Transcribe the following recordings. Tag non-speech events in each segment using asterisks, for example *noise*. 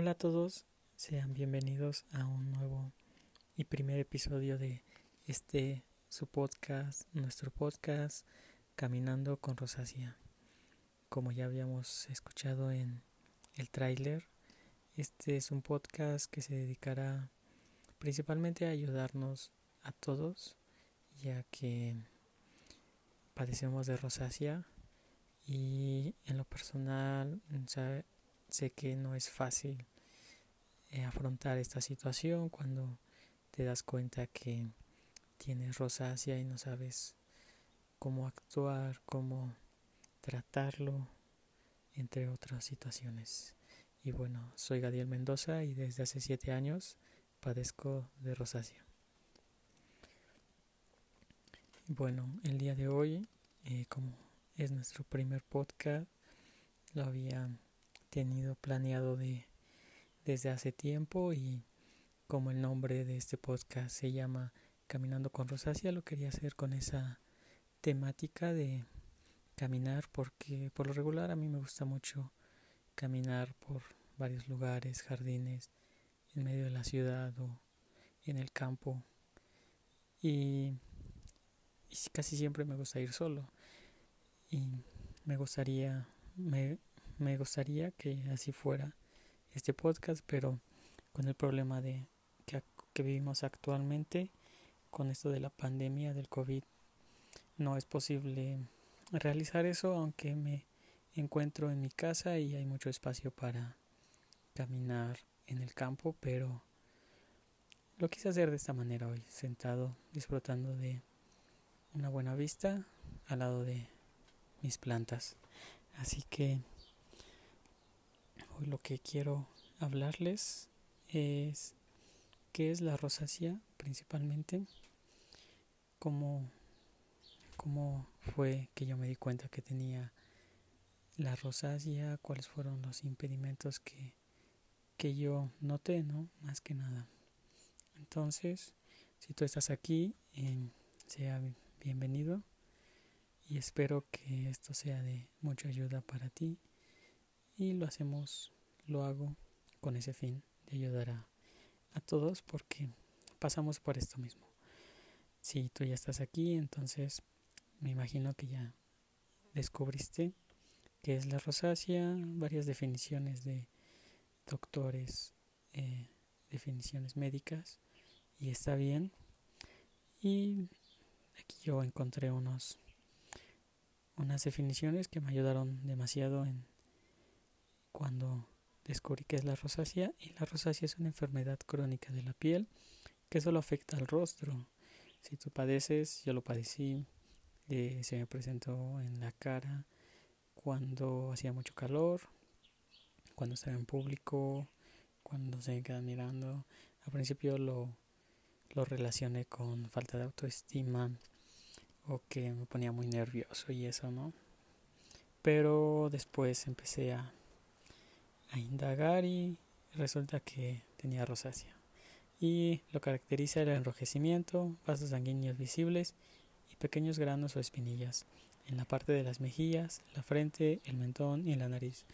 Hola a todos, sean bienvenidos a un nuevo y primer episodio de este su podcast, nuestro podcast Caminando con Rosacia. Como ya habíamos escuchado en el tráiler, este es un podcast que se dedicará principalmente a ayudarnos a todos, ya que padecemos de rosácea y en lo personal sé que no es fácil eh, afrontar esta situación cuando te das cuenta que tienes rosácea y no sabes cómo actuar, cómo tratarlo, entre otras situaciones. Y bueno, soy Gadiel Mendoza y desde hace siete años padezco de rosácea. Bueno, el día de hoy, eh, como es nuestro primer podcast, lo había tenido planeado de desde hace tiempo y como el nombre de este podcast se llama Caminando con Rosacia, lo quería hacer con esa temática de caminar porque por lo regular a mí me gusta mucho caminar por varios lugares, jardines, en medio de la ciudad o en el campo. Y, y casi siempre me gusta ir solo. Y me gustaría me, me gustaría que así fuera este podcast, pero con el problema de que, que vivimos actualmente, con esto de la pandemia del COVID, no es posible realizar eso, aunque me encuentro en mi casa y hay mucho espacio para caminar en el campo, pero lo quise hacer de esta manera hoy, sentado, disfrutando de una buena vista al lado de mis plantas. Así que Lo que quiero hablarles es qué es la rosácea principalmente, cómo, cómo fue que yo me di cuenta que tenía la rosácea, cuáles fueron los impedimentos que, que yo noté, ¿no? Más que nada. Entonces, si tú estás aquí, eh, sea bienvenido y espero que esto sea de mucha ayuda para ti y lo hacemos, lo hago con ese fin de ayudar a, a todos porque pasamos por esto mismo. Si tú ya estás aquí, entonces me imagino que ya descubriste qué es la rosácea, varias definiciones de doctores, eh, definiciones médicas, y está bien. Y aquí yo encontré unos unas definiciones que me ayudaron demasiado en cuando descubrí que es la rosácea y la rosácea es una enfermedad crónica de la piel que solo afecta al rostro. Si tú padeces, yo lo padecí, se me presentó en la cara cuando hacía mucho calor, cuando estaba en público, cuando se me queda mirando. Al principio lo, lo relacioné con falta de autoestima o que me ponía muy nervioso y eso, ¿no? Pero después empecé a a indagar y resulta que tenía rosácea. Y lo caracteriza el enrojecimiento, vasos sanguíneos visibles y pequeños granos o espinillas en la parte de las mejillas, la frente, el mentón y la nariz.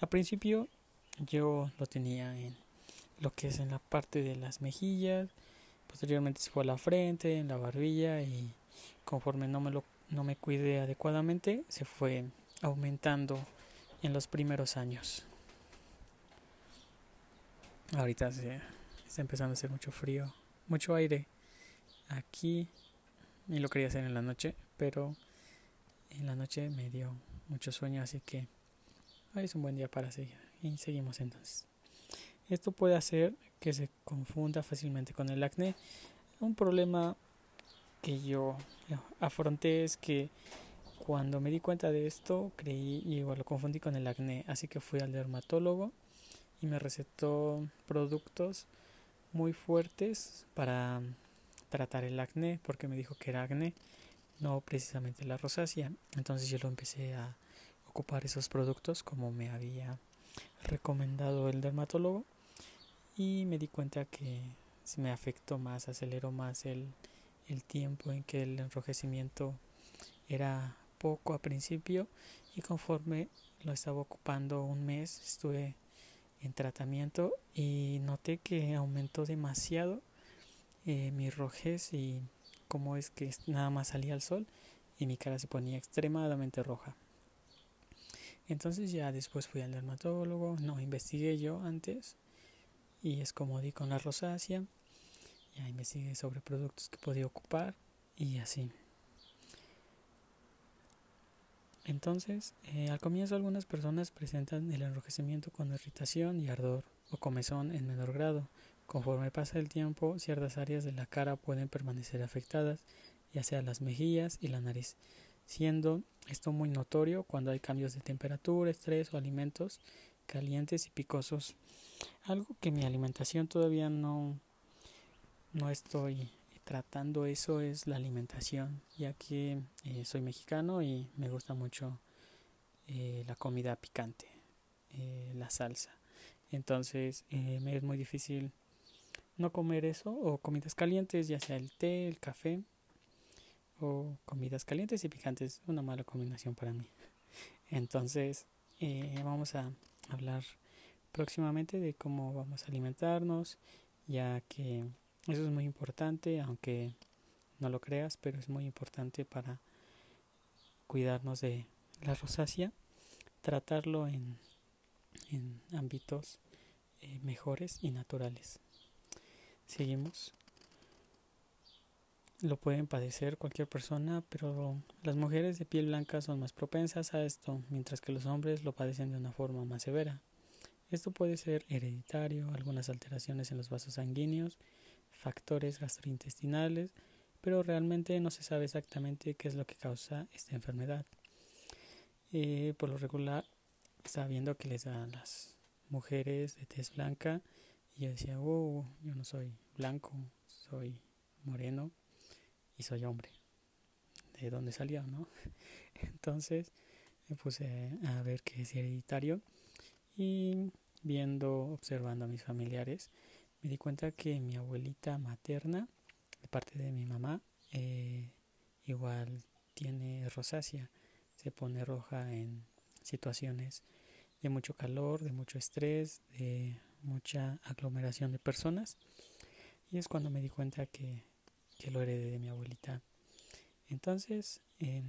A principio yo lo tenía en lo que es en la parte de las mejillas, posteriormente se fue a la frente, en la barbilla y conforme no me lo no me cuidé adecuadamente se fue aumentando en los primeros años. Ahorita se, está empezando a hacer mucho frío, mucho aire aquí y lo quería hacer en la noche, pero en la noche me dio mucho sueño, así que hoy es un buen día para seguir y seguimos entonces. Esto puede hacer que se confunda fácilmente con el acné. Un problema que yo afronté es que cuando me di cuenta de esto creí y igual lo confundí con el acné, así que fui al dermatólogo y me recetó productos muy fuertes para tratar el acné porque me dijo que era acné no precisamente la rosácea. Entonces yo lo empecé a ocupar esos productos como me había recomendado el dermatólogo y me di cuenta que se me afectó más aceleró más el, el tiempo en que el enrojecimiento era poco a principio y conforme lo estaba ocupando un mes estuve en tratamiento y noté que aumentó demasiado eh, mi rojez y como es que nada más salía al sol y mi cara se ponía extremadamente roja. Entonces ya después fui al dermatólogo, no investigué yo antes y es como di con la rosácea, ya investigué sobre productos que podía ocupar y así. Entonces, eh, al comienzo algunas personas presentan el enrojecimiento con irritación y ardor o comezón en menor grado. Conforme pasa el tiempo, ciertas áreas de la cara pueden permanecer afectadas, ya sea las mejillas y la nariz, siendo esto muy notorio cuando hay cambios de temperatura, estrés o alimentos calientes y picosos. Algo que mi alimentación todavía no, no estoy tratando eso es la alimentación, ya que eh, soy mexicano y me gusta mucho eh, la comida picante, eh, la salsa. Entonces me es muy difícil no comer eso o comidas calientes, ya sea el té, el café o comidas calientes y picantes, una mala combinación para mí. *laughs* Entonces vamos a hablar próximamente de cómo vamos a alimentarnos, ya que eso es muy importante, aunque no lo creas, pero es muy importante para cuidarnos de la rosácea, tratarlo en, ámbitos eh, mejores y naturales. Seguimos. Lo pueden padecer cualquier persona, pero las mujeres de piel blanca son más propensas a esto, mientras que los hombres lo padecen de una forma más severa. Esto puede ser hereditario, algunas alteraciones en los vasos sanguíneos, factores gastrointestinales, pero realmente no se sabe exactamente qué es lo que causa esta enfermedad. Eh, por lo regular, estaba viendo que les da a las mujeres de tez blanca y yo decía, oh, yo no soy blanco, soy moreno y soy hombre. ¿De dónde salió, no? *laughs* Entonces me puse a ver qué es hereditario y viendo, observando a mis familiares, me di cuenta que mi abuelita materna, de parte de mi mamá, eh, igual tiene rosácea, se pone roja en situaciones de mucho calor, de mucho estrés, de mucha aglomeración de personas. Y es cuando me di cuenta que, que lo heredé de mi abuelita. Entonces, eh,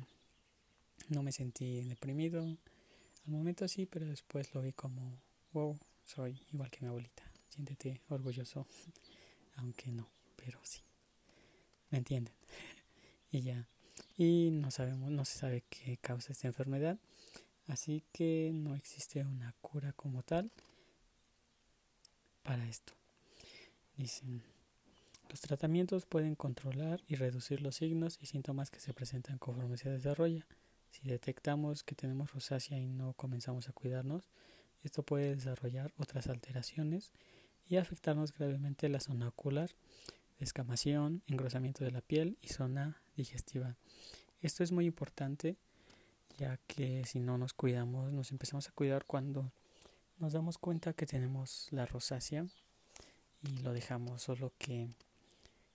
no me sentí deprimido. Al momento sí, pero después lo vi como, wow, soy igual que mi abuelita siéntete orgulloso, *laughs* aunque no, pero sí. ¿Me entienden? *laughs* y ya. Y no sabemos, no se sabe qué causa esta enfermedad, así que no existe una cura como tal para esto. Dicen, los tratamientos pueden controlar y reducir los signos y síntomas que se presentan conforme se desarrolla. Si detectamos que tenemos rosácea y no comenzamos a cuidarnos, esto puede desarrollar otras alteraciones y afectarnos gravemente la zona ocular, descamación, engrosamiento de la piel y zona digestiva. Esto es muy importante ya que si no nos cuidamos, nos empezamos a cuidar cuando nos damos cuenta que tenemos la rosácea y lo dejamos solo que,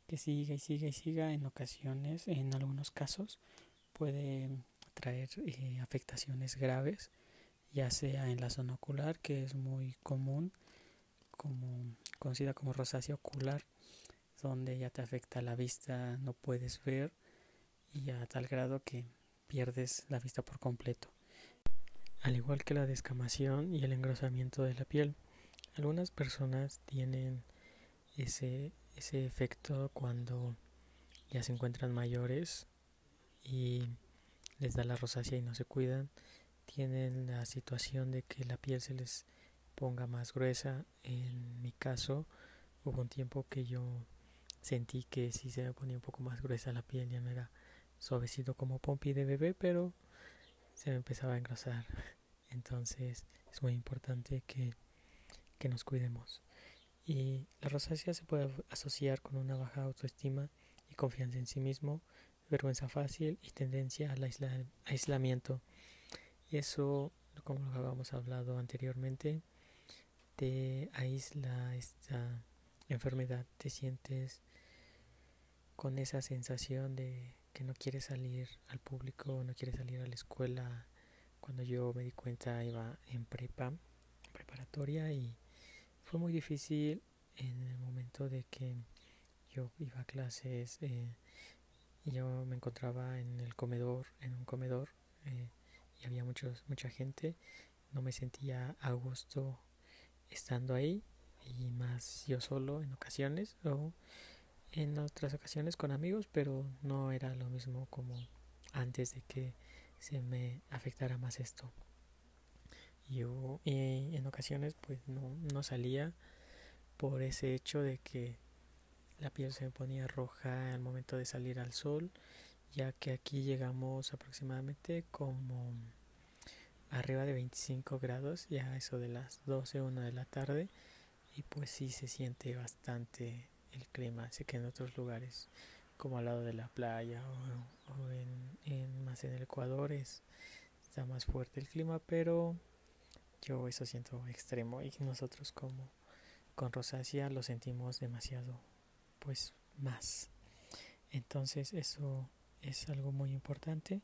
que siga y siga y siga en ocasiones, en algunos casos puede traer eh, afectaciones graves, ya sea en la zona ocular, que es muy común, como conocida como rosácea ocular, donde ya te afecta la vista, no puedes ver y a tal grado que pierdes la vista por completo. Al igual que la descamación y el engrosamiento de la piel, algunas personas tienen ese, ese efecto cuando ya se encuentran mayores y les da la rosácea y no se cuidan, tienen la situación de que la piel se les ponga más gruesa. En mi caso, hubo un tiempo que yo sentí que si se me ponía un poco más gruesa la piel, ya no era suavecito como pompi de bebé, pero se me empezaba a engrosar. *laughs* Entonces es muy importante que, que nos cuidemos. Y la rosácea se puede asociar con una baja autoestima y confianza en sí mismo, vergüenza fácil y tendencia al aislamiento. Eso, como lo habíamos hablado anteriormente, te aísla esta enfermedad, te sientes con esa sensación de que no quieres salir al público, no quieres salir a la escuela. Cuando yo me di cuenta iba en prepa, preparatoria y fue muy difícil en el momento de que yo iba a clases eh, y yo me encontraba en el comedor, en un comedor eh, y había muchos, mucha gente, no me sentía a gusto estando ahí y más yo solo en ocasiones o en otras ocasiones con amigos, pero no era lo mismo como antes de que se me afectara más esto. Yo y en ocasiones pues no, no salía por ese hecho de que la piel se me ponía roja al momento de salir al sol, ya que aquí llegamos aproximadamente como arriba de 25 grados, ya eso de las 12, 1 de la tarde, y pues sí se siente bastante el clima, sé que en otros lugares como al lado de la playa o, en, más en el Ecuador es, está más fuerte el clima, pero yo eso siento extremo y nosotros como con rosácea lo sentimos demasiado pues más. Entonces eso es algo muy importante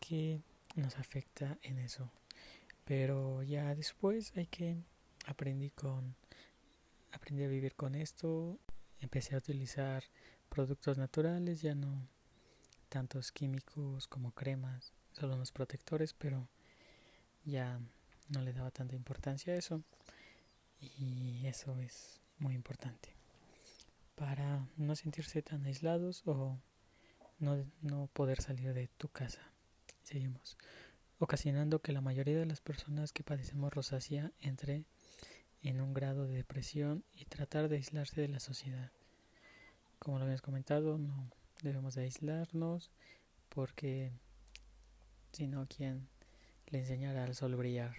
que nos afecta en eso. Pero ya después hay que aprendí con aprendí a vivir con esto, empecé a utilizar productos naturales, ya no tantos químicos como cremas, solo unos protectores, pero ya no le daba tanta importancia a eso y eso es muy importante para no sentirse tan aislados o no, no poder salir de tu casa. Seguimos. Ocasionando que la mayoría de las personas que padecemos rosácea entre en un grado de depresión y tratar de aislarse de la sociedad. Como lo habíamos comentado, no debemos de aislarnos porque si no, ¿quién le enseñará al sol brillar?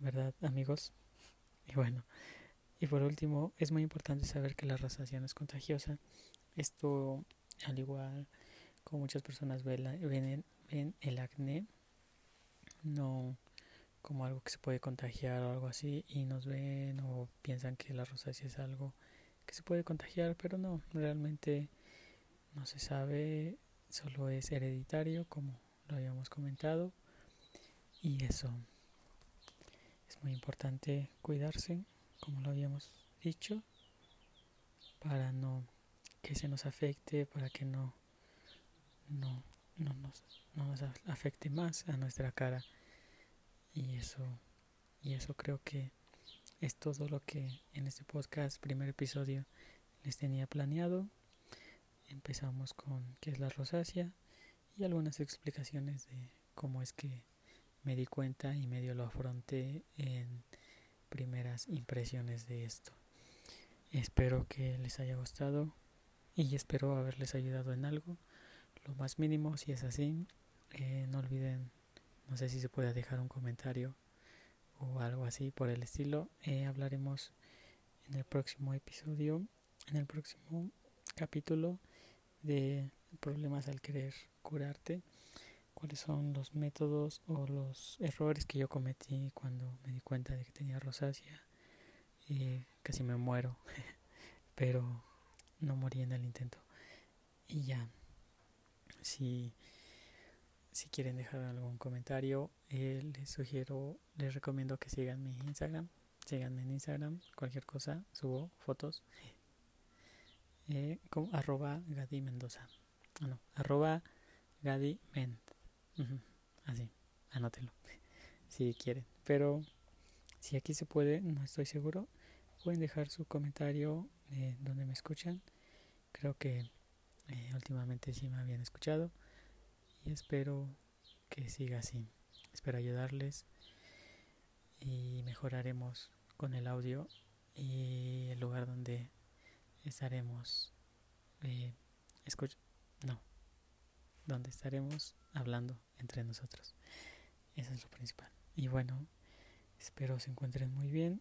¿Verdad, amigos? Y bueno, y por último, es muy importante saber que la rosácea es contagiosa. Esto, al igual como muchas personas ven, ven, el acné, no como algo que se puede contagiar o algo así, y nos ven o piensan que la rosácea es algo que se puede contagiar, pero no, realmente no se sabe, solo es hereditario, como lo habíamos comentado, y eso. Es muy importante cuidarse como lo habíamos dicho, para no que se nos afecte, para que no, no, no, nos, no nos afecte más a nuestra cara. Y eso, y eso creo que es todo lo que en este podcast, primer episodio, les tenía planeado. Empezamos con qué es la rosácea y algunas explicaciones de cómo es que me di cuenta y medio lo afronté en primeras impresiones de esto. Espero que les haya gustado y espero haberles ayudado en algo, lo más mínimo si es así. Eh, no olviden, no sé si se puede dejar un comentario o algo así por el estilo. Eh, hablaremos en el próximo episodio, en el próximo capítulo de problemas al querer curarte cuáles son los métodos o los errores que yo cometí cuando me di cuenta de que tenía rosácea. Y casi me muero, *laughs* pero no morí en el intento. Y ya, si, si quieren dejar algún comentario, eh, les sugiero, les recomiendo que sigan mi Instagram. Síganme en Instagram, cualquier cosa, subo fotos. Eh, con arroba Gadi Mendoza. Ah, no, arroba Gadi Así, anótelo *laughs* si quieren. Pero si aquí se puede, no estoy seguro, pueden dejar su comentario eh, donde me escuchan. Creo que eh, últimamente sí me habían escuchado y espero que siga así. Espero ayudarles y mejoraremos con el audio y el lugar donde estaremos eh, no donde estaremos hablando entre nosotros. Eso es lo principal. Y bueno, espero se encuentren muy bien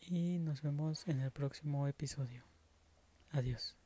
y nos vemos en el próximo episodio. Adiós.